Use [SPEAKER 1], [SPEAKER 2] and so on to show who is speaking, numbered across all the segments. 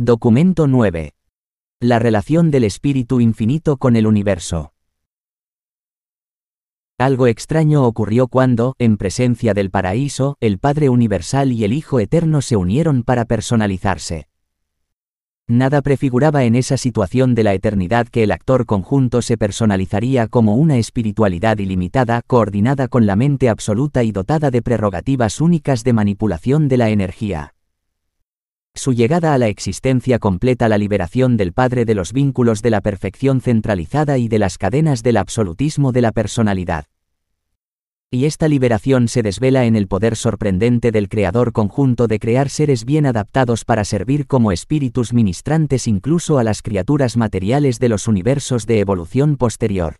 [SPEAKER 1] Documento 9. La relación del espíritu infinito con el universo. Algo extraño ocurrió cuando, en presencia del paraíso, el Padre Universal y el Hijo Eterno se unieron para personalizarse. Nada prefiguraba en esa situación de la eternidad que el actor conjunto se personalizaría como una espiritualidad ilimitada, coordinada con la mente absoluta y dotada de prerrogativas únicas de manipulación de la energía. Su llegada a la existencia completa la liberación del Padre de los vínculos de la perfección centralizada y de las cadenas del absolutismo de la personalidad. Y esta liberación se desvela en el poder sorprendente del Creador conjunto de crear seres bien adaptados para servir como espíritus ministrantes incluso a las criaturas materiales de los universos de evolución posterior.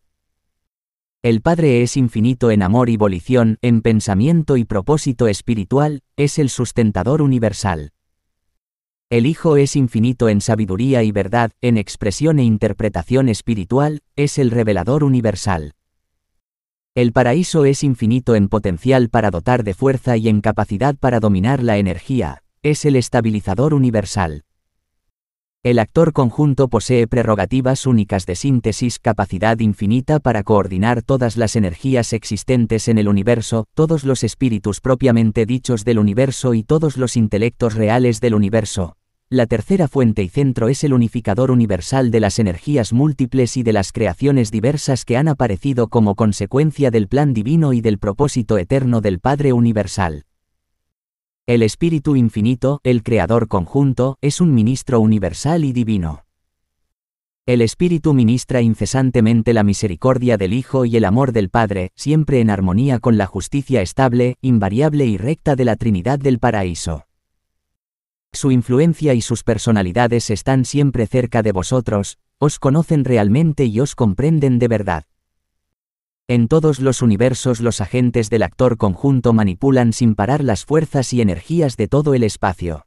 [SPEAKER 1] El Padre es infinito en amor y volición, en pensamiento y propósito espiritual, es el sustentador universal. El Hijo es infinito en sabiduría y verdad, en expresión e interpretación espiritual, es el revelador universal. El paraíso es infinito en potencial para dotar de fuerza y en capacidad para dominar la energía, es el estabilizador universal. El actor conjunto posee prerrogativas únicas de síntesis, capacidad infinita para coordinar todas las energías existentes en el universo, todos los espíritus propiamente dichos del universo y todos los intelectos reales del universo, la tercera fuente y centro es el unificador universal de las energías múltiples y de las creaciones diversas que han aparecido como consecuencia del plan divino y del propósito eterno del Padre Universal. El Espíritu Infinito, el Creador conjunto, es un ministro universal y divino. El Espíritu ministra incesantemente la misericordia del Hijo y el amor del Padre, siempre en armonía con la justicia estable, invariable y recta de la Trinidad del Paraíso. Su influencia y sus personalidades están siempre cerca de vosotros, os conocen realmente y os comprenden de verdad. En todos los universos los agentes del actor conjunto manipulan sin parar las fuerzas y energías de todo el espacio.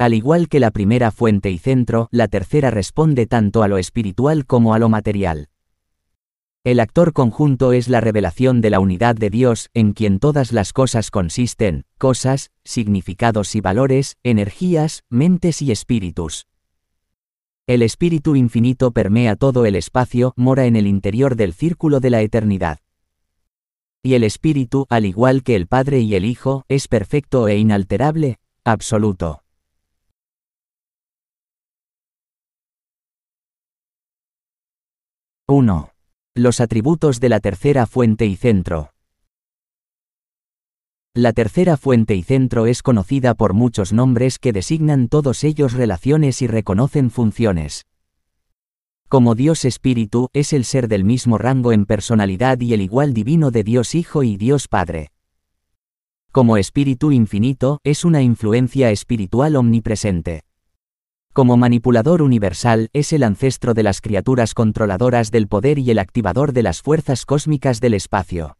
[SPEAKER 1] Al igual que la primera fuente y centro, la tercera responde tanto a lo espiritual como a lo material. El actor conjunto es la revelación de la unidad de Dios, en quien todas las cosas consisten, cosas, significados y valores, energías, mentes y espíritus. El Espíritu Infinito permea todo el espacio, mora en el interior del círculo de la eternidad. Y el Espíritu, al igual que el Padre y el Hijo, es perfecto e inalterable, absoluto. 1. Los atributos de la tercera fuente y centro. La tercera fuente y centro es conocida por muchos nombres que designan todos ellos relaciones y reconocen funciones. Como Dios Espíritu es el ser del mismo rango en personalidad y el igual divino de Dios Hijo y Dios Padre. Como Espíritu Infinito es una influencia espiritual omnipresente. Como manipulador universal, es el ancestro de las criaturas controladoras del poder y el activador de las fuerzas cósmicas del espacio.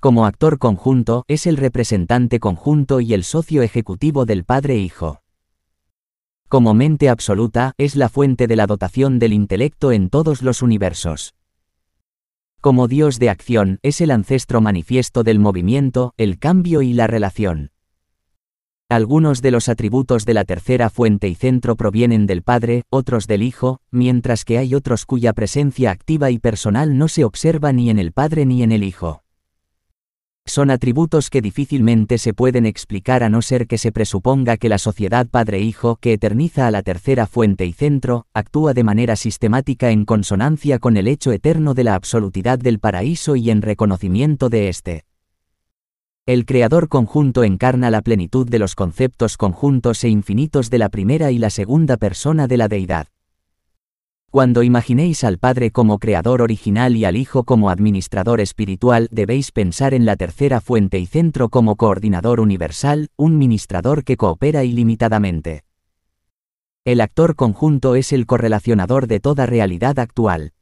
[SPEAKER 1] Como actor conjunto, es el representante conjunto y el socio ejecutivo del Padre Hijo. Como mente absoluta, es la fuente de la dotación del intelecto en todos los universos. Como Dios de acción, es el ancestro manifiesto del movimiento, el cambio y la relación. Algunos de los atributos de la tercera fuente y centro provienen del Padre, otros del Hijo, mientras que hay otros cuya presencia activa y personal no se observa ni en el Padre ni en el Hijo. Son atributos que difícilmente se pueden explicar a no ser que se presuponga que la sociedad Padre-Hijo, que eterniza a la tercera fuente y centro, actúa de manera sistemática en consonancia con el hecho eterno de la absolutidad del paraíso y en reconocimiento de éste. El creador conjunto encarna la plenitud de los conceptos conjuntos e infinitos de la primera y la segunda persona de la deidad. Cuando imaginéis al Padre como creador original y al Hijo como administrador espiritual, debéis pensar en la tercera fuente y centro como coordinador universal, un ministrador que coopera ilimitadamente. El actor conjunto es el correlacionador de toda realidad actual.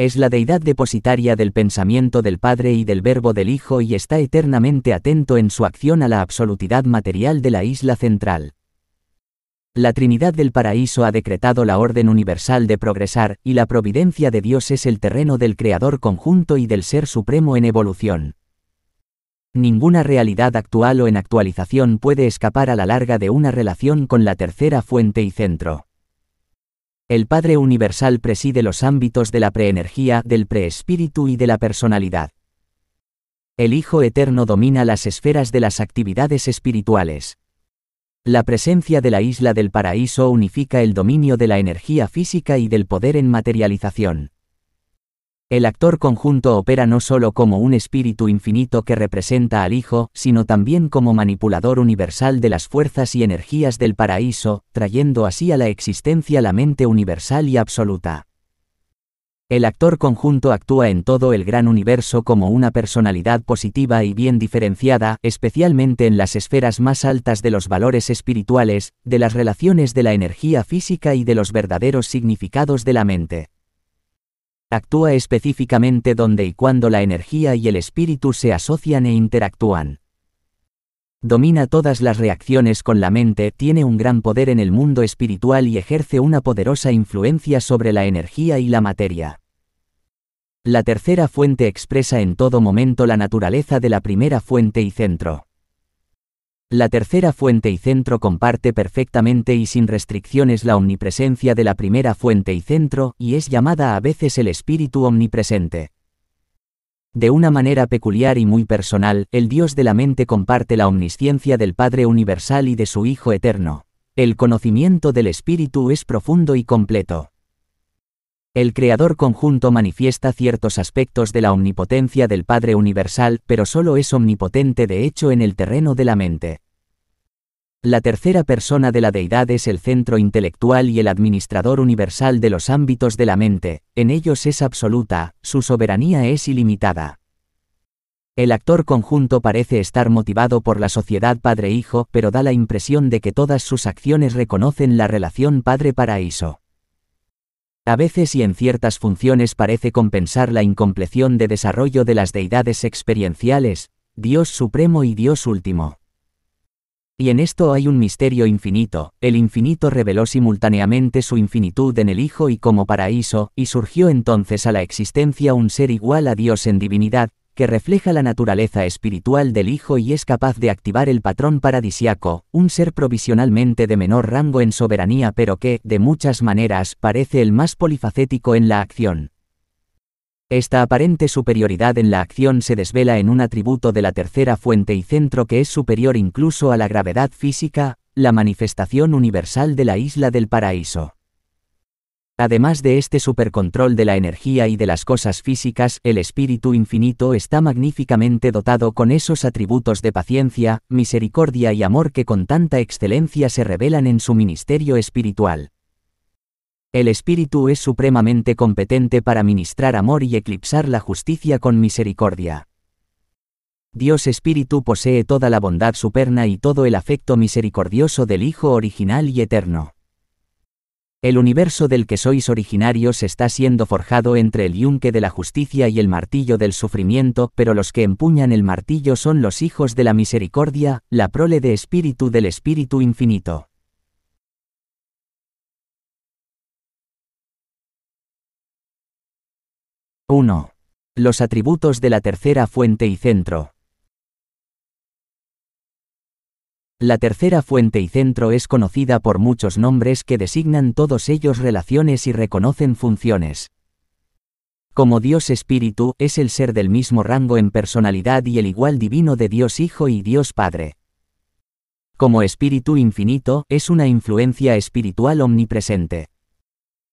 [SPEAKER 1] Es la deidad depositaria del pensamiento del Padre y del Verbo del Hijo y está eternamente atento en su acción a la absolutidad material de la isla central. La Trinidad del Paraíso ha decretado la orden universal de progresar, y la providencia de Dios es el terreno del Creador conjunto y del Ser Supremo en evolución. Ninguna realidad actual o en actualización puede escapar a la larga de una relación con la tercera fuente y centro. El Padre Universal preside los ámbitos de la preenergía, del preespíritu y de la personalidad. El Hijo Eterno domina las esferas de las actividades espirituales. La presencia de la isla del paraíso unifica el dominio de la energía física y del poder en materialización. El actor conjunto opera no solo como un espíritu infinito que representa al Hijo, sino también como manipulador universal de las fuerzas y energías del paraíso, trayendo así a la existencia la mente universal y absoluta. El actor conjunto actúa en todo el gran universo como una personalidad positiva y bien diferenciada, especialmente en las esferas más altas de los valores espirituales, de las relaciones de la energía física y de los verdaderos significados de la mente. Actúa específicamente donde y cuando la energía y el espíritu se asocian e interactúan. Domina todas las reacciones con la mente, tiene un gran poder en el mundo espiritual y ejerce una poderosa influencia sobre la energía y la materia. La tercera fuente expresa en todo momento la naturaleza de la primera fuente y centro. La tercera fuente y centro comparte perfectamente y sin restricciones la omnipresencia de la primera fuente y centro, y es llamada a veces el espíritu omnipresente. De una manera peculiar y muy personal, el Dios de la mente comparte la omnisciencia del Padre Universal y de su Hijo Eterno. El conocimiento del espíritu es profundo y completo. El Creador conjunto manifiesta ciertos aspectos de la omnipotencia del Padre Universal, pero solo es omnipotente de hecho en el terreno de la mente. La tercera persona de la deidad es el centro intelectual y el administrador universal de los ámbitos de la mente, en ellos es absoluta, su soberanía es ilimitada. El actor conjunto parece estar motivado por la sociedad padre-hijo, pero da la impresión de que todas sus acciones reconocen la relación padre-paraíso. A veces y en ciertas funciones parece compensar la incompleción de desarrollo de las deidades experienciales, Dios Supremo y Dios Último. Y en esto hay un misterio infinito, el infinito reveló simultáneamente su infinitud en el Hijo y como paraíso, y surgió entonces a la existencia un ser igual a Dios en divinidad, que refleja la naturaleza espiritual del Hijo y es capaz de activar el patrón paradisiaco, un ser provisionalmente de menor rango en soberanía pero que, de muchas maneras, parece el más polifacético en la acción. Esta aparente superioridad en la acción se desvela en un atributo de la tercera fuente y centro que es superior incluso a la gravedad física, la manifestación universal de la isla del paraíso. Además de este supercontrol de la energía y de las cosas físicas, el espíritu infinito está magníficamente dotado con esos atributos de paciencia, misericordia y amor que con tanta excelencia se revelan en su ministerio espiritual. El espíritu es supremamente competente para ministrar amor y eclipsar la justicia con misericordia. Dios Espíritu posee toda la bondad superna y todo el afecto misericordioso del Hijo original y eterno. El universo del que sois originarios está siendo forjado entre el yunque de la justicia y el martillo del sufrimiento, pero los que empuñan el martillo son los hijos de la misericordia, la prole de espíritu del espíritu infinito. ¡1! Los atributos de la tercera fuente y centro. La tercera fuente y centro es conocida por muchos nombres que designan todos ellos relaciones y reconocen funciones. Como Dios Espíritu, es el ser del mismo rango en personalidad y el igual divino de Dios Hijo y Dios Padre. Como Espíritu Infinito, es una influencia espiritual omnipresente.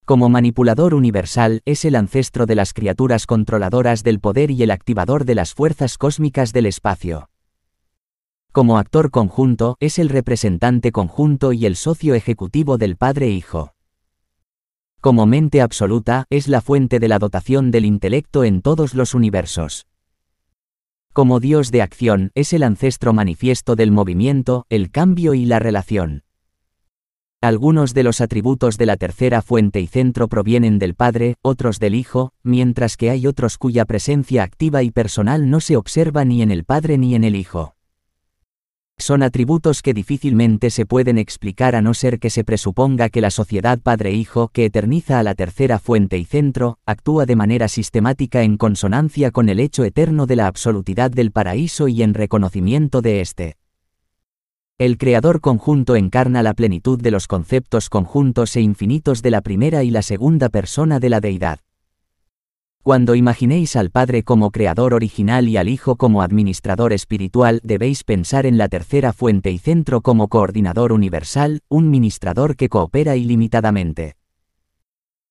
[SPEAKER 1] Como manipulador universal, es el ancestro de las criaturas controladoras del poder y el activador de las fuerzas cósmicas del espacio. Como actor conjunto, es el representante conjunto y el socio ejecutivo del Padre-Hijo. Como mente absoluta, es la fuente de la dotación del intelecto en todos los universos. Como Dios de acción, es el ancestro manifiesto del movimiento, el cambio y la relación. Algunos de los atributos de la tercera fuente y centro provienen del Padre, otros del Hijo, mientras que hay otros cuya presencia activa y personal no se observa ni en el Padre ni en el Hijo. Son atributos que difícilmente se pueden explicar a no ser que se presuponga que la sociedad padre-hijo que eterniza a la tercera fuente y centro, actúa de manera sistemática en consonancia con el hecho eterno de la absolutidad del paraíso y en reconocimiento de éste. El creador conjunto encarna la plenitud de los conceptos conjuntos e infinitos de la primera y la segunda persona de la deidad. Cuando imaginéis al Padre como creador original y al Hijo como administrador espiritual, debéis pensar en la tercera fuente y centro como coordinador universal, un ministrador que coopera ilimitadamente.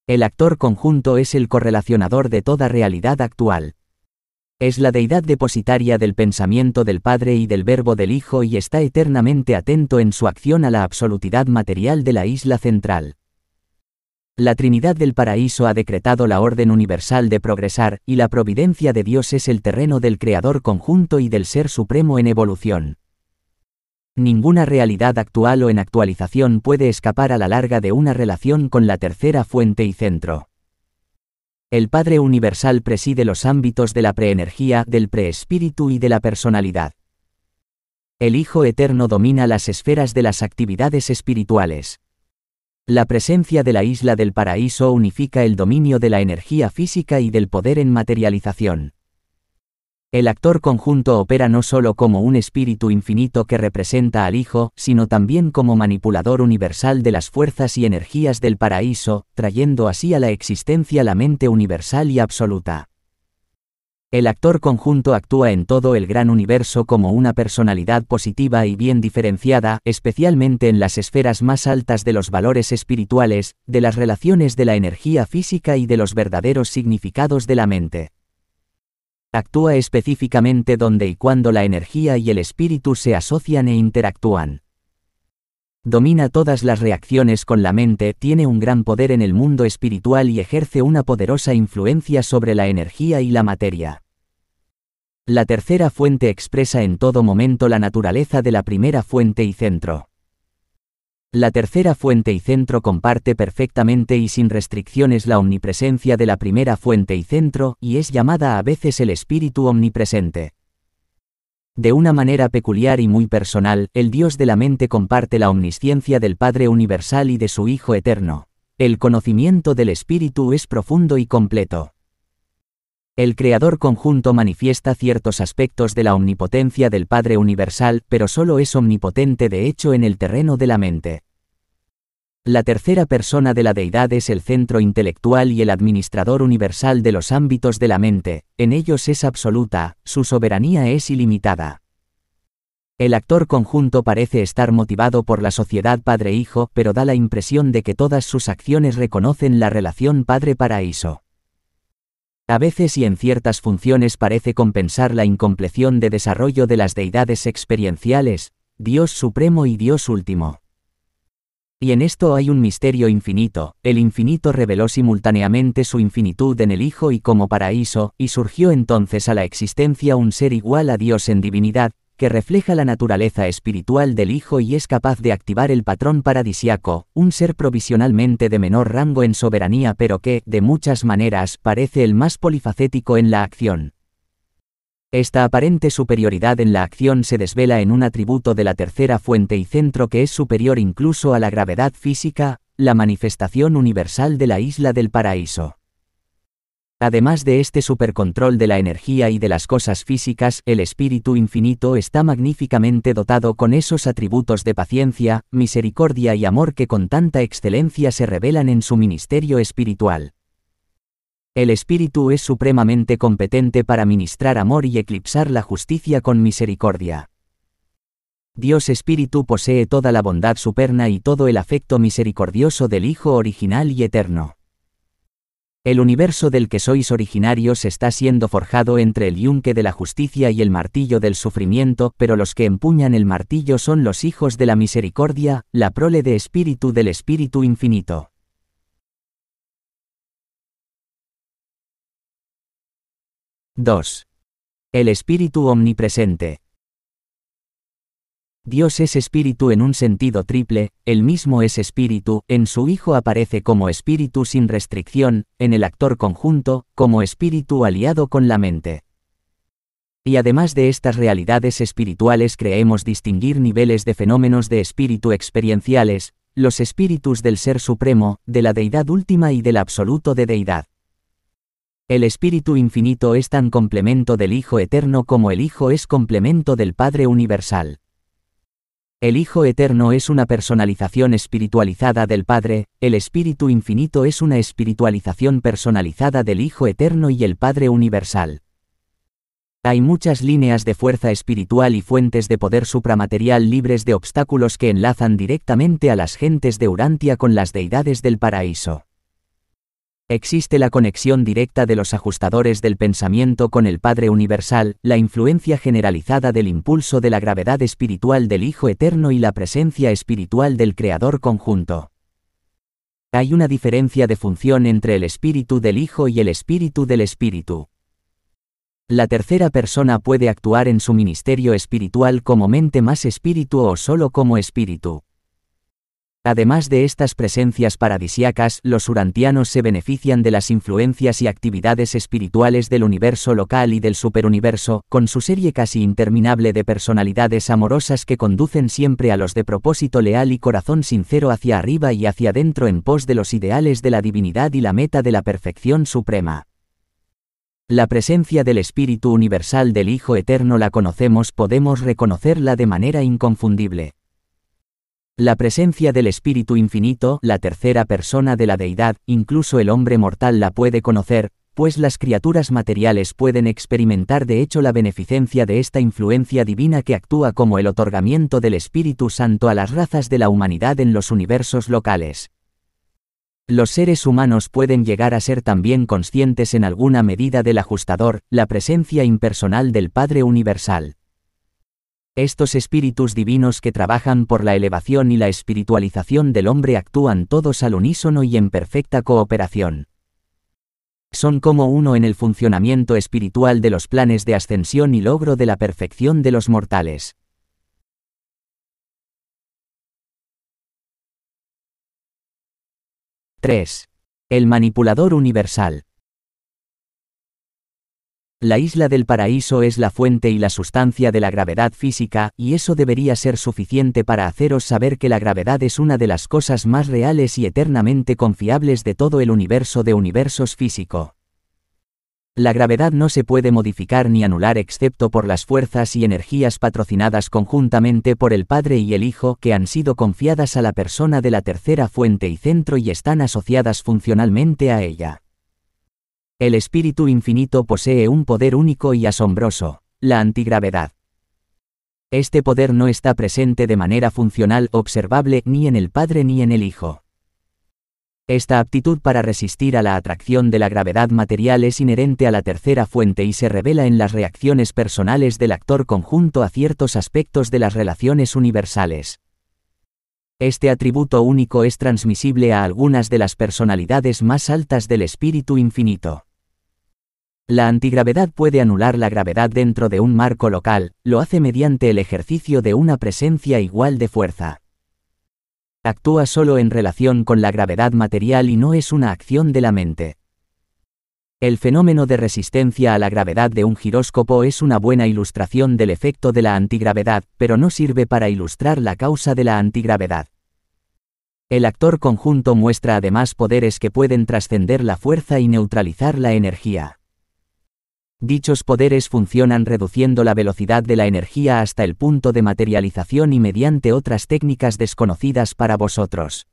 [SPEAKER 1] El actor conjunto es el correlacionador de toda realidad actual. Es la deidad depositaria del pensamiento del Padre y del Verbo del Hijo y está eternamente atento en su acción a la absolutidad material de la isla central. La Trinidad del Paraíso ha decretado la orden universal de progresar, y la providencia de Dios es el terreno del Creador conjunto y del Ser Supremo en evolución. Ninguna realidad actual o en actualización puede escapar a la larga de una relación con la tercera fuente y centro. El Padre Universal preside los ámbitos de la preenergía, del preespíritu y de la personalidad. El Hijo Eterno domina las esferas de las actividades espirituales. La presencia de la isla del paraíso unifica el dominio de la energía física y del poder en materialización. El actor conjunto opera no solo como un espíritu infinito que representa al Hijo, sino también como manipulador universal de las fuerzas y energías del paraíso, trayendo así a la existencia la mente universal y absoluta. El actor conjunto actúa en todo el gran universo como una personalidad positiva y bien diferenciada, especialmente en las esferas más altas de los valores espirituales, de las relaciones de la energía física y de los verdaderos significados de la mente. Actúa específicamente donde y cuando la energía y el espíritu se asocian e interactúan. Domina todas las reacciones con la mente, tiene un gran poder en el mundo espiritual y ejerce una poderosa influencia sobre la energía y la materia. La tercera fuente expresa en todo momento la naturaleza de la primera fuente y centro. La tercera fuente y centro comparte perfectamente y sin restricciones la omnipresencia de la primera fuente y centro, y es llamada a veces el espíritu omnipresente. De una manera peculiar y muy personal, el Dios de la mente comparte la omnisciencia del Padre Universal y de su Hijo Eterno. El conocimiento del Espíritu es profundo y completo. El Creador conjunto manifiesta ciertos aspectos de la omnipotencia del Padre Universal, pero solo es omnipotente de hecho en el terreno de la mente. La tercera persona de la deidad es el centro intelectual y el administrador universal de los ámbitos de la mente, en ellos es absoluta, su soberanía es ilimitada. El actor conjunto parece estar motivado por la sociedad padre-hijo, pero da la impresión de que todas sus acciones reconocen la relación padre-paraíso. A veces y en ciertas funciones parece compensar la incompleción de desarrollo de las deidades experienciales, Dios Supremo y Dios Último. Y en esto hay un misterio infinito, el infinito reveló simultáneamente su infinitud en el Hijo y como paraíso, y surgió entonces a la existencia un ser igual a Dios en divinidad, que refleja la naturaleza espiritual del Hijo y es capaz de activar el patrón paradisiaco, un ser provisionalmente de menor rango en soberanía pero que, de muchas maneras, parece el más polifacético en la acción. Esta aparente superioridad en la acción se desvela en un atributo de la tercera fuente y centro que es superior incluso a la gravedad física, la manifestación universal de la isla del paraíso. Además de este supercontrol de la energía y de las cosas físicas, el espíritu infinito está magníficamente dotado con esos atributos de paciencia, misericordia y amor que con tanta excelencia se revelan en su ministerio espiritual. El espíritu es supremamente competente para ministrar amor y eclipsar la justicia con misericordia. Dios Espíritu posee toda la bondad superna y todo el afecto misericordioso del Hijo original y eterno. El universo del que sois originarios está siendo forjado entre el yunque de la justicia y el martillo del sufrimiento, pero los que empuñan el martillo son los hijos de la misericordia, la prole de espíritu del Espíritu infinito. (2) El Espíritu omnipresente. Dios es espíritu en un sentido triple, el mismo es espíritu, en su Hijo aparece como espíritu sin restricción, en el actor conjunto, como espíritu aliado con la mente. Y además de estas realidades espirituales creemos distinguir niveles de fenómenos de espíritu experienciales, los espíritus del Ser Supremo, de la Deidad última y del Absoluto de Deidad. El Espíritu Infinito es tan complemento del Hijo Eterno como el Hijo es complemento del Padre Universal. El Hijo Eterno es una personalización espiritualizada del Padre, el Espíritu Infinito es una espiritualización personalizada del Hijo Eterno y el Padre Universal. Hay muchas líneas de fuerza espiritual y fuentes de poder supramaterial libres de obstáculos que enlazan directamente a las gentes de Urantia con las deidades del paraíso. Existe la conexión directa de los ajustadores del pensamiento con el Padre Universal, la influencia generalizada del impulso de la gravedad espiritual del Hijo Eterno y la presencia espiritual del Creador conjunto. Hay una diferencia de función entre el espíritu del Hijo y el espíritu del Espíritu. La tercera persona puede actuar en su ministerio espiritual como mente más espíritu o solo como espíritu. Además de estas presencias paradisiacas, los urantianos se benefician de las influencias y actividades espirituales del universo local y del superuniverso, con su serie casi interminable de personalidades amorosas que conducen siempre a los de propósito leal y corazón sincero hacia arriba y hacia adentro en pos de los ideales de la divinidad y la meta de la perfección suprema. La presencia del Espíritu Universal del Hijo Eterno la conocemos, podemos reconocerla de manera inconfundible. La presencia del Espíritu Infinito, la tercera persona de la deidad, incluso el hombre mortal la puede conocer, pues las criaturas materiales pueden experimentar de hecho la beneficencia de esta influencia divina que actúa como el otorgamiento del Espíritu Santo a las razas de la humanidad en los universos locales. Los seres humanos pueden llegar a ser también conscientes en alguna medida del ajustador, la presencia impersonal del Padre Universal. Estos espíritus divinos que trabajan por la elevación y la espiritualización del hombre actúan todos al unísono y en perfecta cooperación. Son como uno en el funcionamiento espiritual de los planes de ascensión y logro de la perfección de los mortales. 3. El manipulador universal. La isla del paraíso es la fuente y la sustancia de la gravedad física, y eso debería ser suficiente para haceros saber que la gravedad es una de las cosas más reales y eternamente confiables de todo el universo de universos físico. La gravedad no se puede modificar ni anular excepto por las fuerzas y energías patrocinadas conjuntamente por el Padre y el Hijo que han sido confiadas a la persona de la tercera fuente y centro y están asociadas funcionalmente a ella. El Espíritu Infinito posee un poder único y asombroso, la antigravedad. Este poder no está presente de manera funcional observable ni en el Padre ni en el Hijo. Esta aptitud para resistir a la atracción de la gravedad material es inherente a la tercera fuente y se revela en las reacciones personales del actor conjunto a ciertos aspectos de las relaciones universales. Este atributo único es transmisible a algunas de las personalidades más altas del espíritu infinito. La antigravedad puede anular la gravedad dentro de un marco local, lo hace mediante el ejercicio de una presencia igual de fuerza actúa solo en relación con la gravedad material y no es una acción de la mente. El fenómeno de resistencia a la gravedad de un giróscopo es una buena ilustración del efecto de la antigravedad, pero no sirve para ilustrar la causa de la antigravedad. El actor conjunto muestra además poderes que pueden trascender la fuerza y neutralizar la energía. Dichos poderes funcionan reduciendo la velocidad de la energía hasta el punto de materialización y mediante otras técnicas desconocidas para vosotros.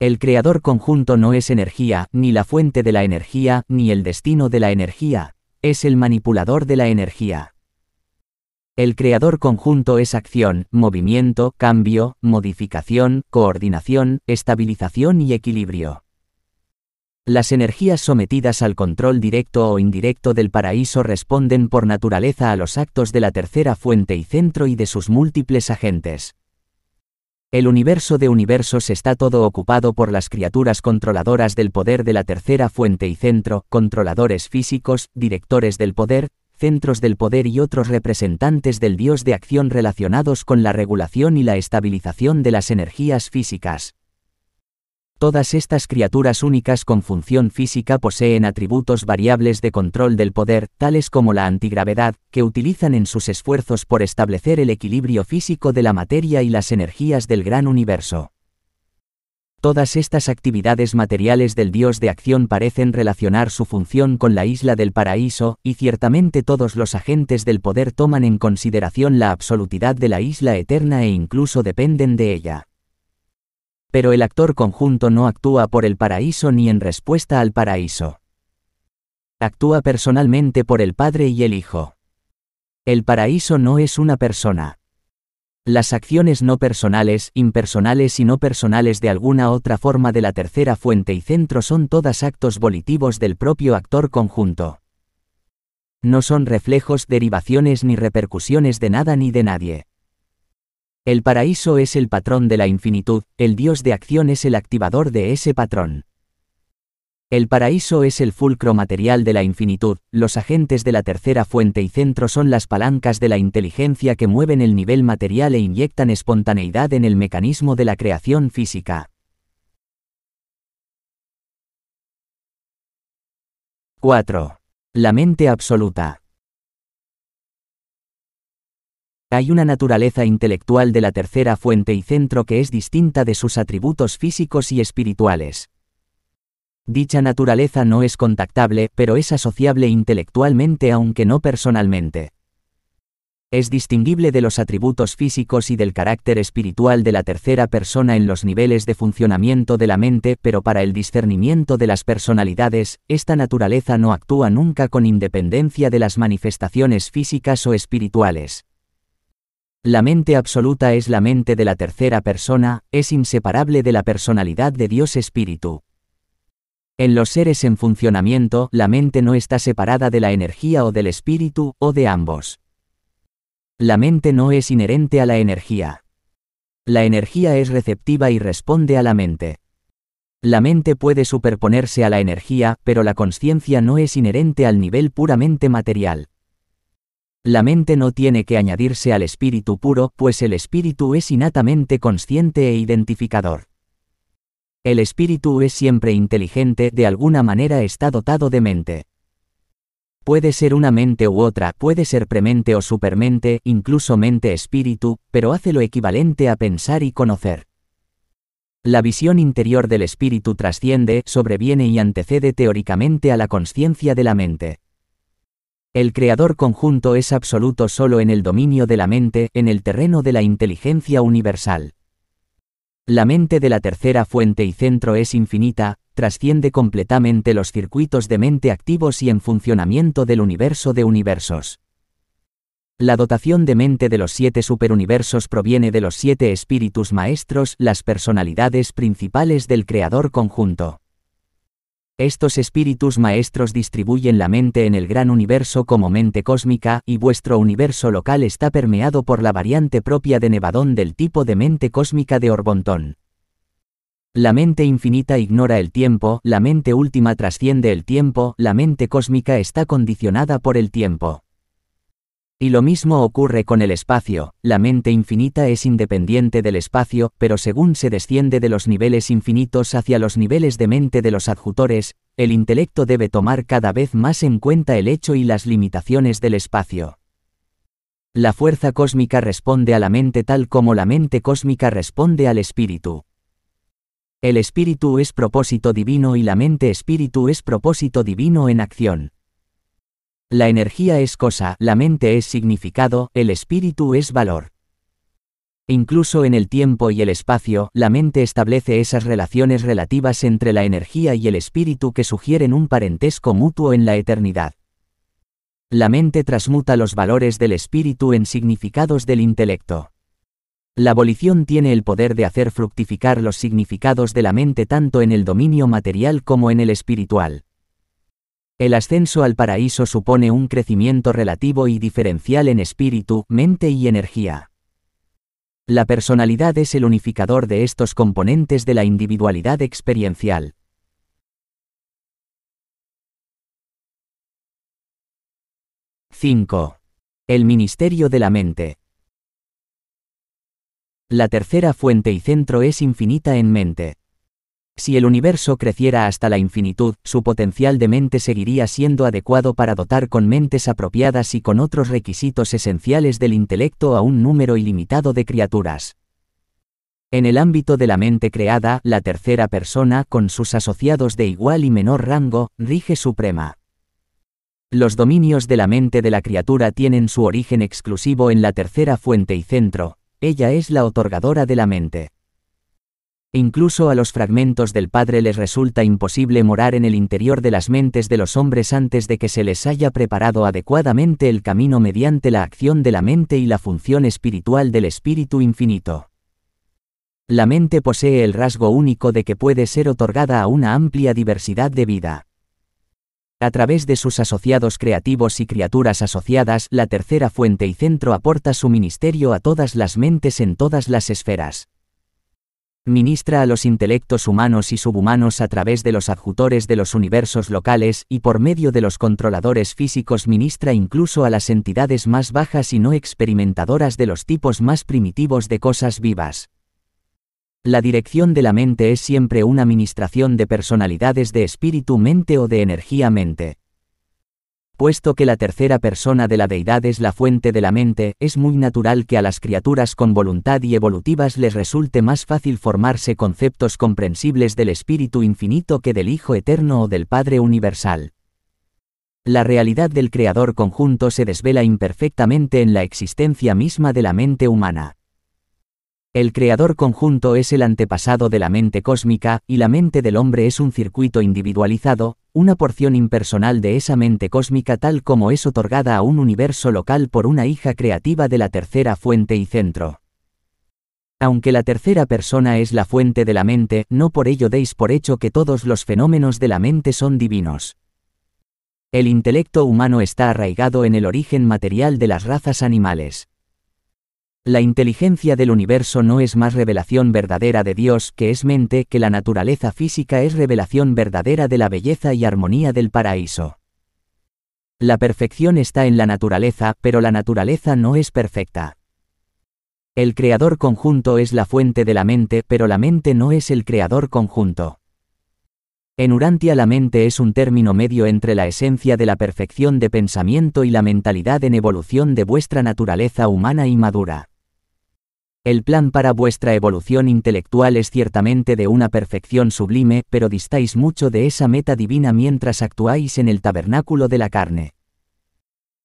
[SPEAKER 1] El creador conjunto no es energía, ni la fuente de la energía, ni el destino de la energía, es el manipulador de la energía. El creador conjunto es acción, movimiento, cambio, modificación, coordinación, estabilización y equilibrio. Las energías sometidas al control directo o indirecto del paraíso responden por naturaleza a los actos de la tercera fuente y centro y de sus múltiples agentes. El universo de universos está todo ocupado por las criaturas controladoras del poder de la tercera fuente y centro, controladores físicos, directores del poder, centros del poder y otros representantes del dios de acción relacionados con la regulación y la estabilización de las energías físicas. Todas estas criaturas únicas con función física poseen atributos variables de control del poder, tales como la antigravedad, que utilizan en sus esfuerzos por establecer el equilibrio físico de la materia y las energías del gran universo. Todas estas actividades materiales del Dios de acción parecen relacionar su función con la isla del paraíso, y ciertamente todos los agentes del poder toman en consideración la absolutidad de la isla eterna e incluso dependen de ella. Pero el actor conjunto no actúa por el paraíso ni en respuesta al paraíso. Actúa personalmente por el Padre y el Hijo. El paraíso no es una persona. Las acciones no personales, impersonales y no personales de alguna otra forma de la tercera fuente y centro son todas actos volitivos del propio actor conjunto. No son reflejos, derivaciones ni repercusiones de nada ni de nadie. El paraíso es el patrón de la infinitud, el Dios de acción es el activador de ese patrón. El paraíso es el fulcro material de la infinitud, los agentes de la tercera fuente y centro son las palancas de la inteligencia que mueven el nivel material e inyectan espontaneidad en el mecanismo de la creación física. 4. La mente absoluta. Hay una naturaleza intelectual de la tercera fuente y centro que es distinta de sus atributos físicos y espirituales. Dicha naturaleza no es contactable, pero es asociable intelectualmente aunque no personalmente. Es distinguible de los atributos físicos y del carácter espiritual de la tercera persona en los niveles de funcionamiento de la mente, pero para el discernimiento de las personalidades, esta naturaleza no actúa nunca con independencia de las manifestaciones físicas o espirituales. La mente absoluta es la mente de la tercera persona, es inseparable de la personalidad de Dios Espíritu. En los seres en funcionamiento, la mente no está separada de la energía o del espíritu, o de ambos. La mente no es inherente a la energía. La energía es receptiva y responde a la mente. La mente puede superponerse a la energía, pero la conciencia no es inherente al nivel puramente material. La mente no tiene que añadirse al espíritu puro, pues el espíritu es innatamente consciente e identificador. El espíritu es siempre inteligente, de alguna manera está dotado de mente. Puede ser una mente u otra, puede ser premente o supermente, incluso mente-espíritu, pero hace lo equivalente a pensar y conocer. La visión interior del espíritu trasciende, sobreviene y antecede teóricamente a la conciencia de la mente. El creador conjunto es absoluto solo en el dominio de la mente, en el terreno de la inteligencia universal. La mente de la tercera fuente y centro es infinita, trasciende completamente los circuitos de mente activos y en funcionamiento del universo de universos. La dotación de mente de los siete superuniversos proviene de los siete espíritus maestros, las personalidades principales del creador conjunto. Estos espíritus maestros distribuyen la mente en el gran universo como mente cósmica, y vuestro universo local está permeado por la variante propia de Nevadón del tipo de mente cósmica de Orbontón. La mente infinita ignora el tiempo, la mente última trasciende el tiempo, la mente cósmica está condicionada por el tiempo. Y lo mismo ocurre con el espacio, la mente infinita es independiente del espacio, pero según se desciende de los niveles infinitos hacia los niveles de mente de los adjutores, el intelecto debe tomar cada vez más en cuenta el hecho y las limitaciones del espacio. La fuerza cósmica responde a la mente tal como la mente cósmica responde al espíritu. El espíritu es propósito divino y la mente espíritu es propósito divino en acción. La energía es cosa, la mente es significado, el espíritu es valor. Incluso en el tiempo y el espacio, la mente establece esas relaciones relativas entre la energía y el espíritu que sugieren un parentesco mutuo en la eternidad. La mente transmuta los valores del espíritu en significados del intelecto. La abolición tiene el poder de hacer fructificar los significados de la mente tanto en el dominio material como en el espiritual. El ascenso al paraíso supone un crecimiento relativo y diferencial en espíritu, mente y energía. La personalidad es el unificador de estos componentes de la individualidad experiencial. ¡5! El ministerio de la mente. La tercera fuente y centro es infinita en mente. Si el universo creciera hasta la infinitud, su potencial de mente seguiría siendo adecuado para dotar con mentes apropiadas y con otros requisitos esenciales del intelecto a un número ilimitado de criaturas. En el ámbito de la mente creada, la tercera persona, con sus asociados de igual y menor rango, rige suprema. Los dominios de la mente de la criatura tienen su origen exclusivo en la tercera fuente y centro, ella es la otorgadora de la mente. Incluso a los fragmentos del Padre les resulta imposible morar en el interior de las mentes de los hombres antes de que se les haya preparado adecuadamente el camino mediante la acción de la mente y la función espiritual del Espíritu Infinito. La mente posee el rasgo único de que puede ser otorgada a una amplia diversidad de vida. A través de sus asociados creativos y criaturas asociadas, la tercera fuente y centro aporta su ministerio a todas las mentes en todas las esferas ministra a los intelectos humanos y subhumanos a través de los adjutores de los universos locales y por medio de los controladores físicos ministra incluso a las entidades más bajas y no experimentadoras de los tipos más primitivos de cosas vivas. La dirección de la mente es siempre una ministración de personalidades de espíritu-mente o de energía-mente. Puesto que la tercera persona de la deidad es la fuente de la mente, es muy natural que a las criaturas con voluntad y evolutivas les resulte más fácil formarse conceptos comprensibles del Espíritu infinito que del Hijo eterno o del Padre universal. La realidad del Creador conjunto se desvela imperfectamente en la existencia misma de la mente humana. El creador conjunto es el antepasado de la mente cósmica, y la mente del hombre es un circuito individualizado, una porción impersonal de esa mente cósmica tal como es otorgada a un universo local por una hija creativa de la tercera fuente y centro. Aunque la tercera persona es la fuente de la mente, no por ello deis por hecho que todos los fenómenos de la mente son divinos. El intelecto humano está arraigado en el origen material de las razas animales. La inteligencia del universo no es más revelación verdadera de Dios que es mente que la naturaleza física es revelación verdadera de la belleza y armonía del paraíso. La perfección está en la naturaleza, pero la naturaleza no es perfecta. El creador conjunto es la fuente de la mente, pero la mente no es el creador conjunto. En Urantia la mente es un término medio entre la esencia de la perfección de pensamiento y la mentalidad en evolución de vuestra naturaleza humana y madura. El plan para vuestra evolución intelectual es ciertamente de una perfección sublime, pero distáis mucho de esa meta divina mientras actuáis en el tabernáculo de la carne.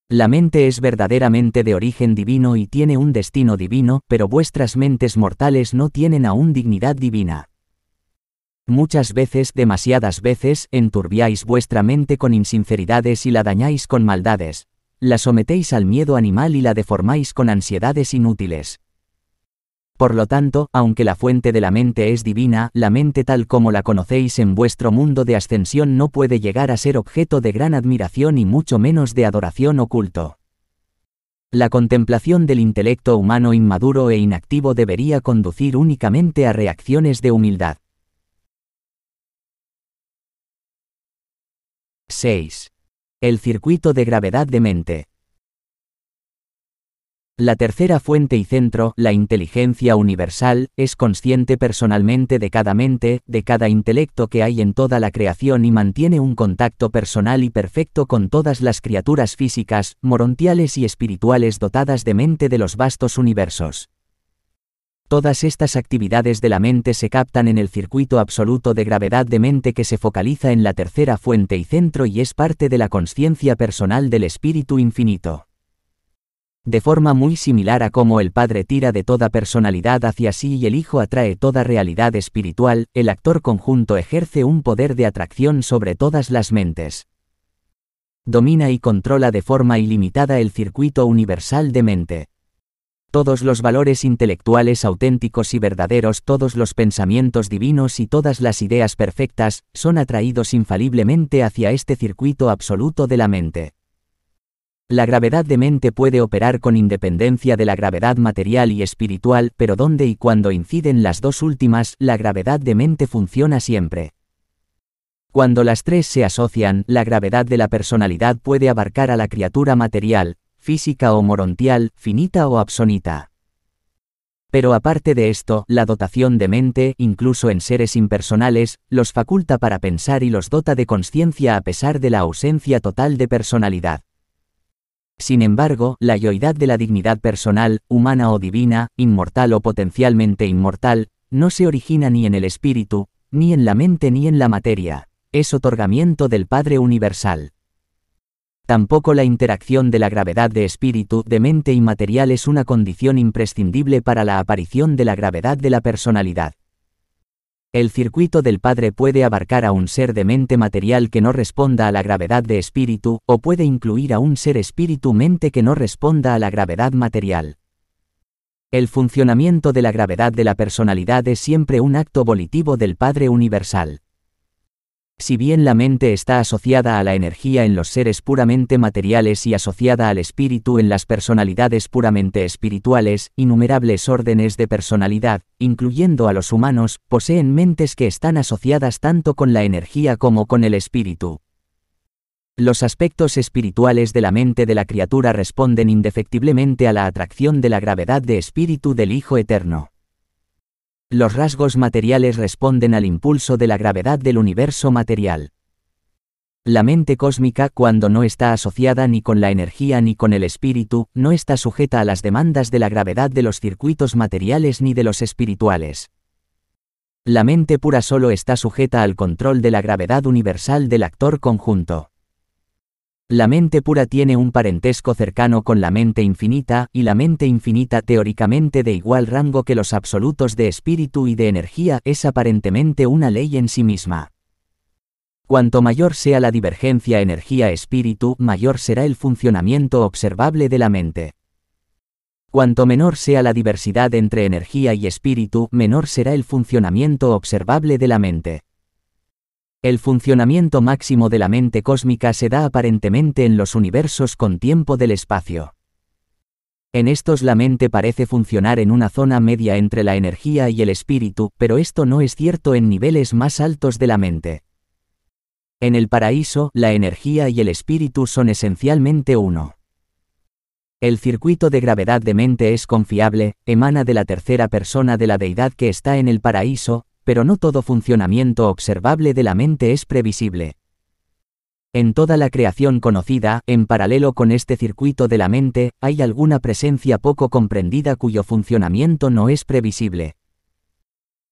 [SPEAKER 1] La mente es verdaderamente de origen divino y tiene un destino divino, pero vuestras mentes mortales no tienen aún dignidad divina. Muchas veces, demasiadas veces, enturbiáis vuestra mente con insinceridades y la dañáis con maldades. La sometéis al miedo animal y la deformáis con ansiedades inútiles. Por lo tanto, aunque la fuente de la mente es divina, la mente tal como la conocéis en vuestro mundo de ascensión no puede llegar a ser objeto de gran admiración y mucho menos de adoración oculto. La contemplación del intelecto humano inmaduro e inactivo debería conducir únicamente a reacciones de humildad. 6. El circuito de gravedad de mente. La tercera fuente y centro, la inteligencia universal, es consciente personalmente de cada mente, de cada intelecto que hay en toda la creación y mantiene un contacto personal y perfecto con todas las criaturas físicas, morontiales y espirituales dotadas de mente de los vastos universos. Todas estas actividades de la mente se captan en el circuito absoluto de gravedad de mente que se focaliza en la tercera fuente y centro y es parte de la conciencia personal del Espíritu Infinito de forma muy similar a cómo el Padre tira de toda personalidad hacia sí y el Hijo atrae toda realidad espiritual, el actor conjunto ejerce un poder de atracción sobre todas las mentes. Domina y controla de forma ilimitada el circuito universal de mente. Todos los valores intelectuales auténticos y verdaderos, todos los pensamientos divinos y todas las ideas perfectas, son atraídos infaliblemente hacia este circuito absoluto de la mente. La gravedad de mente puede operar con independencia de la gravedad material y espiritual, pero donde y cuando inciden las dos últimas, la gravedad de mente funciona siempre. Cuando las tres se asocian, la gravedad de la personalidad puede abarcar a la criatura material, física o morontial, finita o absonita. Pero aparte de esto, la dotación de mente, incluso en seres impersonales, los faculta para pensar y los dota de conciencia a pesar de la ausencia total de personalidad. Sin embargo, la yoidad de la dignidad personal, humana o divina, inmortal o potencialmente inmortal, no se origina ni en el espíritu, ni en la mente ni en la materia, es otorgamiento del Padre Universal. Tampoco la interacción de la gravedad de espíritu, de mente y material es una condición imprescindible para la aparición de la gravedad de la personalidad. El circuito del Padre puede abarcar a un ser de mente material que no responda a la gravedad de espíritu, o puede incluir a un ser espíritu-mente que no responda a la gravedad material. El funcionamiento de la gravedad de la personalidad es siempre un acto volitivo del Padre Universal. Si bien la mente está asociada a la energía en los seres puramente materiales y asociada al espíritu en las personalidades puramente espirituales, innumerables órdenes de personalidad, incluyendo a los humanos, poseen mentes que están asociadas tanto con la energía como con el espíritu. Los aspectos espirituales de la mente de la criatura responden indefectiblemente a la atracción de la gravedad de espíritu del Hijo Eterno. Los rasgos materiales responden al impulso de la gravedad del universo material. La mente cósmica, cuando no está asociada ni con la energía ni con el espíritu, no está sujeta a las demandas de la gravedad de los circuitos materiales ni de los espirituales. La mente pura solo está sujeta al control de la gravedad universal del actor conjunto. La mente pura tiene un parentesco cercano con la mente infinita, y la mente infinita teóricamente de igual rango que los absolutos de espíritu y de energía es aparentemente una ley en sí misma. Cuanto mayor sea la divergencia energía-espíritu, mayor será el funcionamiento observable de la mente. Cuanto menor sea la diversidad entre energía y espíritu, menor será el funcionamiento observable de la mente. El funcionamiento máximo de la mente cósmica se da aparentemente en los universos con tiempo del espacio. En estos la mente parece funcionar en una zona media entre la energía y el espíritu, pero esto no es cierto en niveles más altos de la mente. En el paraíso, la energía y el espíritu son esencialmente uno. El circuito de gravedad de mente es confiable, emana de la tercera persona de la deidad que está en el paraíso, pero no todo funcionamiento observable de la mente es previsible. En toda la creación conocida, en paralelo con este circuito de la mente, hay alguna presencia poco comprendida cuyo funcionamiento no es previsible.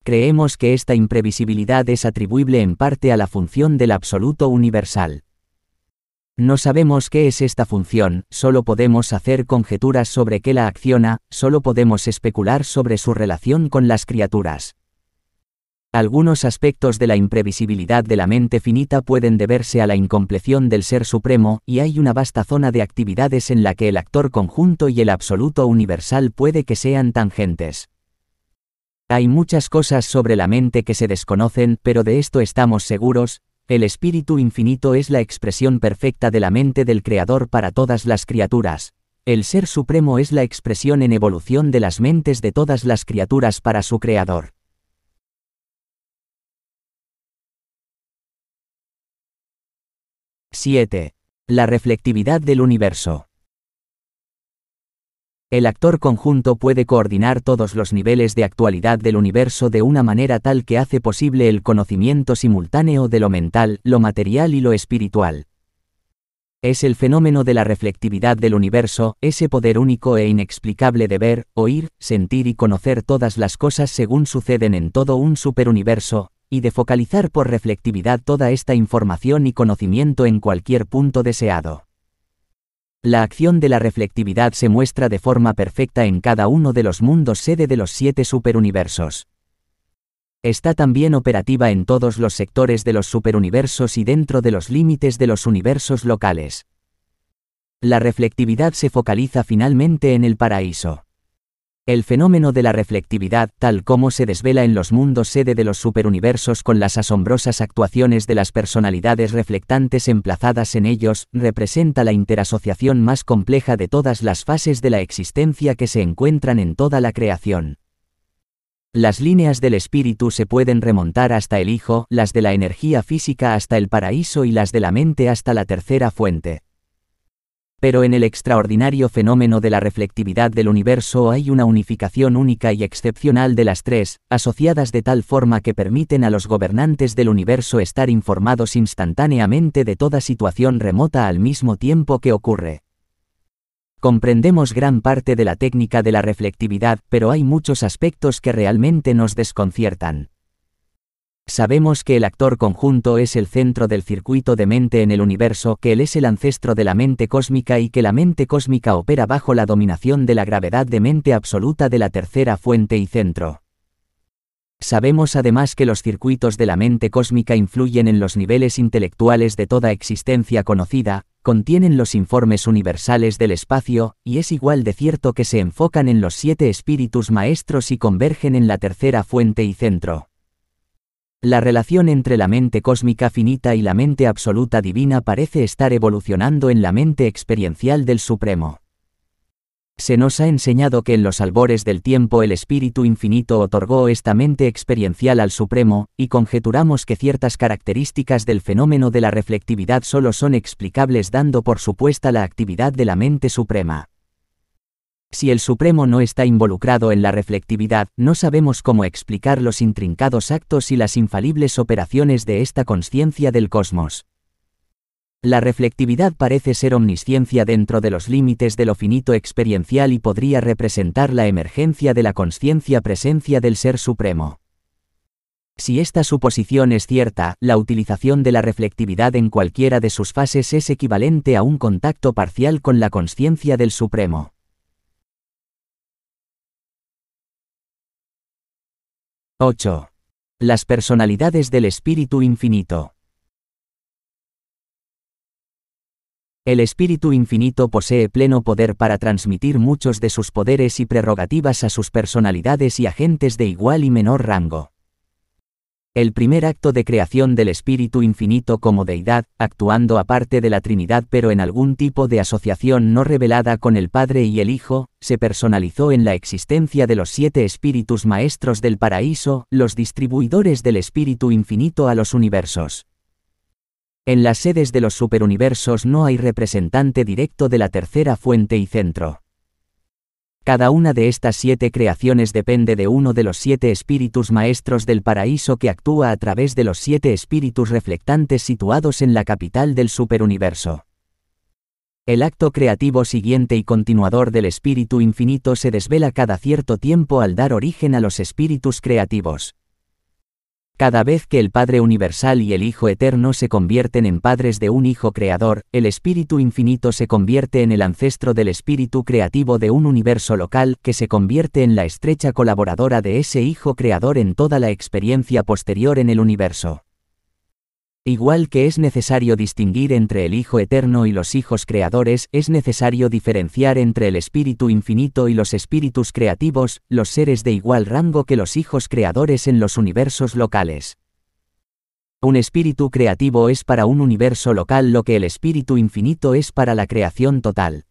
[SPEAKER 1] Creemos que esta imprevisibilidad es atribuible en parte a la función del absoluto universal. No sabemos qué es esta función, solo podemos hacer conjeturas sobre qué la acciona, solo podemos especular sobre su relación con las criaturas. Algunos aspectos de la imprevisibilidad de la mente finita pueden deberse a la incompleción del Ser Supremo, y hay una vasta zona de actividades en la que el actor conjunto y el absoluto universal puede que sean tangentes. Hay muchas cosas sobre la mente que se desconocen, pero de esto estamos seguros, el Espíritu Infinito es la expresión perfecta de la mente del Creador para todas las criaturas. El Ser Supremo es la expresión en evolución de las mentes de todas las criaturas para su Creador. 7. La reflectividad del universo. El actor conjunto puede coordinar todos los niveles de actualidad del universo de una manera tal que hace posible el conocimiento simultáneo de lo mental, lo material y lo espiritual. Es el fenómeno de la reflectividad del universo, ese poder único e inexplicable de ver, oír, sentir y conocer todas las cosas según suceden en todo un superuniverso, y de focalizar por reflectividad toda esta información y conocimiento en cualquier punto deseado. La acción de la reflectividad se muestra de forma perfecta en cada uno de los mundos sede de los siete superuniversos. Está también operativa en todos los sectores de los superuniversos y dentro de los límites de los universos locales. La reflectividad se focaliza finalmente en el paraíso. El fenómeno de la reflectividad, tal como se desvela en los mundos sede de los superuniversos con las asombrosas actuaciones de las personalidades reflectantes emplazadas en ellos, representa la interasociación más compleja de todas las fases de la existencia que se encuentran en toda la creación. Las líneas del espíritu se pueden remontar hasta el Hijo, las de la energía física hasta el paraíso y las de la mente hasta la tercera fuente. Pero en el extraordinario fenómeno de la reflectividad del universo hay una unificación única y excepcional de las tres, asociadas de tal forma que permiten a los gobernantes del universo estar informados instantáneamente de toda situación remota al mismo tiempo que ocurre. Comprendemos gran parte de la técnica de la reflectividad, pero hay muchos aspectos que realmente nos desconciertan. Sabemos que el actor conjunto es el centro del circuito de mente en el universo, que él es el ancestro de la mente cósmica y que la mente cósmica opera bajo la dominación de la gravedad de mente absoluta de la tercera fuente y centro. Sabemos además que los circuitos de la mente cósmica influyen en los niveles intelectuales de toda existencia conocida, contienen los informes universales del espacio, y es igual de cierto que se enfocan en los siete espíritus maestros y convergen en la tercera fuente y centro. La relación entre la mente cósmica finita y la mente absoluta divina parece estar evolucionando en la mente experiencial del Supremo. Se nos ha enseñado que en los albores del tiempo el Espíritu Infinito otorgó esta mente experiencial al Supremo, y conjeturamos que ciertas características del fenómeno de la reflectividad solo son explicables dando por supuesta la actividad de la mente suprema. Si el Supremo no está involucrado en la reflectividad, no sabemos cómo explicar los intrincados actos y las infalibles operaciones de esta conciencia del cosmos. La reflectividad parece ser omnisciencia dentro de los límites de lo finito experiencial y podría representar la emergencia de la conciencia presencia del Ser Supremo. Si esta suposición es cierta, la utilización de la reflectividad en cualquiera de sus fases es equivalente a un contacto parcial con la conciencia del Supremo. 8. Las personalidades del Espíritu Infinito. El Espíritu Infinito posee pleno poder para transmitir muchos de sus poderes y prerrogativas a sus personalidades y agentes de igual y menor rango. El primer acto de creación del Espíritu Infinito como deidad, actuando aparte de la Trinidad pero en algún tipo de asociación no revelada con el Padre y el Hijo, se personalizó en la existencia de los siete espíritus maestros del paraíso, los distribuidores del Espíritu Infinito a los universos. En las sedes de los superuniversos no hay representante directo de la tercera fuente y centro. Cada una de estas siete creaciones depende de uno de los siete espíritus maestros del paraíso que actúa a través de los siete espíritus reflectantes situados en la capital del superuniverso. El acto creativo siguiente y continuador del espíritu infinito se desvela cada cierto tiempo al dar origen a los espíritus creativos. Cada vez que el Padre Universal y el Hijo Eterno se convierten en padres de un Hijo Creador, el Espíritu Infinito se convierte en el ancestro del Espíritu Creativo de un universo local que se convierte en la estrecha colaboradora de ese Hijo Creador en toda la experiencia posterior en el universo. Igual que es necesario distinguir entre el Hijo Eterno y los hijos creadores, es necesario diferenciar entre el Espíritu Infinito y los espíritus creativos, los seres de igual rango que los hijos creadores en los universos locales. Un espíritu creativo es para un universo local lo que el Espíritu Infinito es para la creación total.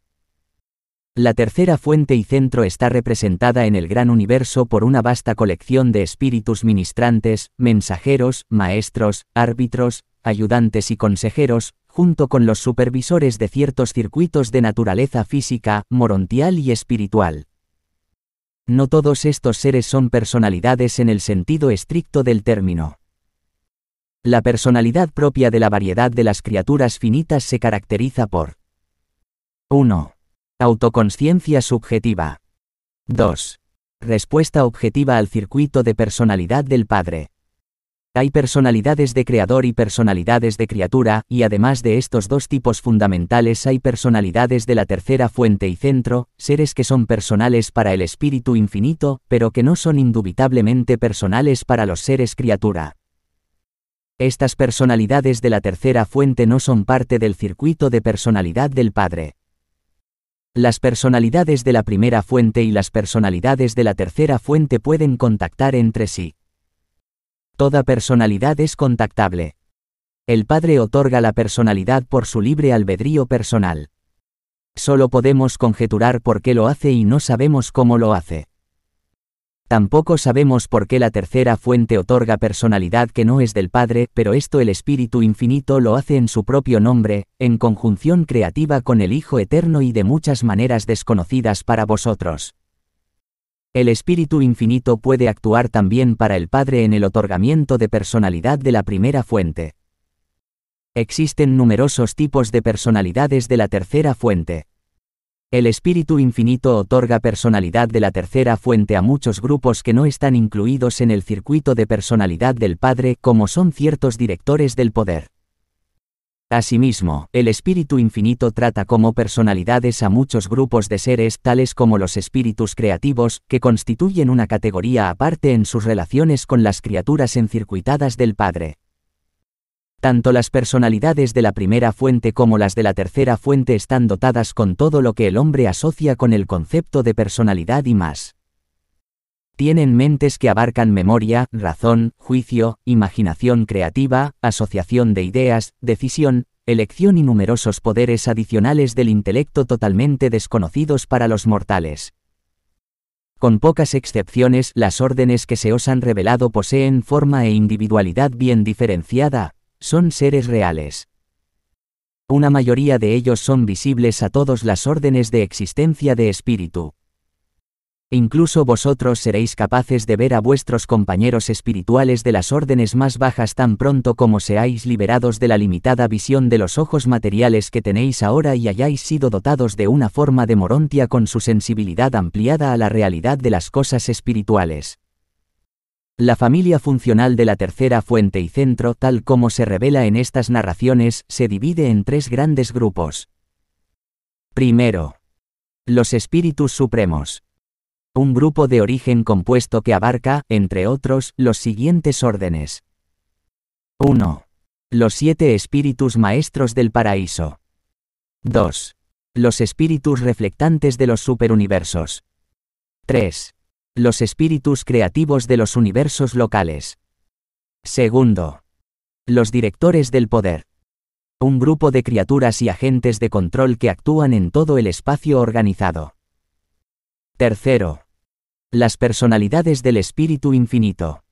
[SPEAKER 1] La tercera fuente y centro está representada en el gran universo por una vasta colección de espíritus ministrantes, mensajeros, maestros, árbitros, ayudantes y consejeros, junto con los supervisores de ciertos circuitos de naturaleza física, morontial y espiritual. No todos estos seres son personalidades en el sentido estricto del término. La personalidad propia de la variedad de las criaturas finitas se caracteriza por 1. Autoconsciencia subjetiva. 2. Respuesta objetiva al circuito de personalidad del Padre. Hay personalidades de creador y personalidades de criatura, y además de estos dos tipos fundamentales hay personalidades de la tercera fuente y centro, seres que son personales para el espíritu infinito, pero que no son indubitablemente personales para los seres criatura. Estas personalidades de la tercera fuente no son parte del circuito de personalidad del Padre. Las personalidades de la primera fuente y las personalidades de la tercera fuente pueden contactar entre sí. Toda personalidad es contactable. El Padre otorga la personalidad por su libre albedrío personal. Solo podemos conjeturar por qué lo hace y no sabemos cómo lo hace. Tampoco sabemos por qué la tercera fuente otorga personalidad que no es del Padre, pero esto el Espíritu Infinito lo hace en su propio nombre, en conjunción creativa con el Hijo Eterno y de muchas maneras desconocidas para vosotros. El Espíritu Infinito puede actuar también para el Padre en el otorgamiento de personalidad de la primera fuente. Existen numerosos tipos de personalidades de la tercera fuente. El Espíritu Infinito otorga personalidad de la tercera fuente a muchos grupos que no están incluidos en el circuito de personalidad del Padre, como son ciertos directores del poder. Asimismo, el Espíritu Infinito trata como personalidades a muchos grupos de seres tales como los espíritus creativos, que constituyen una categoría aparte en sus relaciones con las criaturas encircuitadas del Padre. Tanto las personalidades de la primera fuente como las de la tercera fuente están dotadas con todo lo que el hombre asocia con el concepto de personalidad y más. Tienen mentes que abarcan memoria, razón, juicio, imaginación creativa, asociación de ideas, decisión, elección y numerosos poderes adicionales del intelecto totalmente desconocidos para los mortales. Con pocas excepciones, las órdenes que se os han revelado poseen forma e individualidad bien diferenciada, son seres reales. Una mayoría de ellos son visibles a todas las órdenes de existencia de espíritu. Incluso vosotros seréis capaces de ver a vuestros compañeros espirituales de las órdenes más bajas tan pronto como seáis liberados de la limitada visión de los ojos materiales que tenéis ahora y hayáis sido dotados de una forma de morontia con su sensibilidad ampliada a la realidad de las cosas espirituales. La familia funcional de la tercera fuente y centro, tal como se revela en estas narraciones, se divide en tres grandes grupos. Primero. Los espíritus supremos. Un grupo de origen compuesto que abarca, entre otros, los siguientes órdenes. 1. Los siete espíritus maestros del paraíso. 2. Los espíritus reflectantes de los superuniversos. 3 los espíritus creativos de los universos locales. Segundo. Los directores del poder. Un grupo de criaturas y agentes de control que actúan en todo el espacio organizado. Tercero. Las personalidades del espíritu infinito.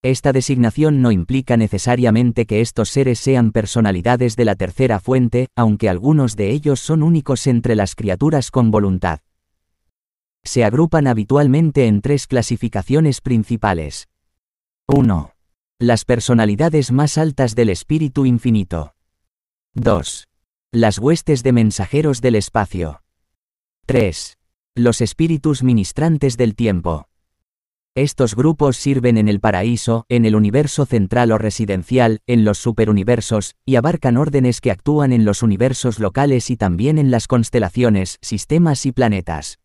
[SPEAKER 1] Esta designación no implica necesariamente que estos seres sean personalidades de la tercera fuente, aunque algunos de ellos son únicos entre las criaturas con voluntad se agrupan habitualmente en tres clasificaciones principales. 1. Las personalidades más altas del espíritu infinito. 2. Las huestes de mensajeros del espacio. 3. Los espíritus ministrantes del tiempo. Estos grupos sirven en el paraíso, en el universo central o residencial, en los superuniversos, y abarcan órdenes que actúan en los universos locales y también en las constelaciones, sistemas y planetas.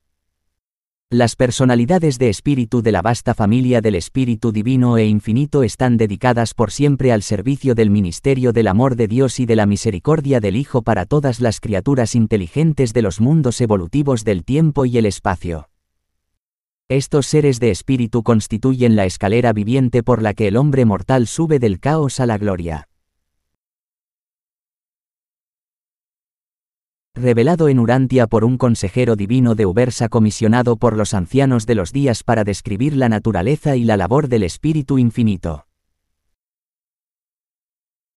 [SPEAKER 1] Las personalidades de espíritu de la vasta familia del Espíritu Divino e Infinito están dedicadas por siempre al servicio del ministerio del amor de Dios y de la misericordia del Hijo para todas las criaturas inteligentes de los mundos evolutivos del tiempo y el espacio. Estos seres de espíritu constituyen la escalera viviente por la que el hombre mortal sube del caos a la gloria. Revelado en Urantia por un consejero divino de Ubersa comisionado por los ancianos de los días para describir la naturaleza y la labor del Espíritu Infinito.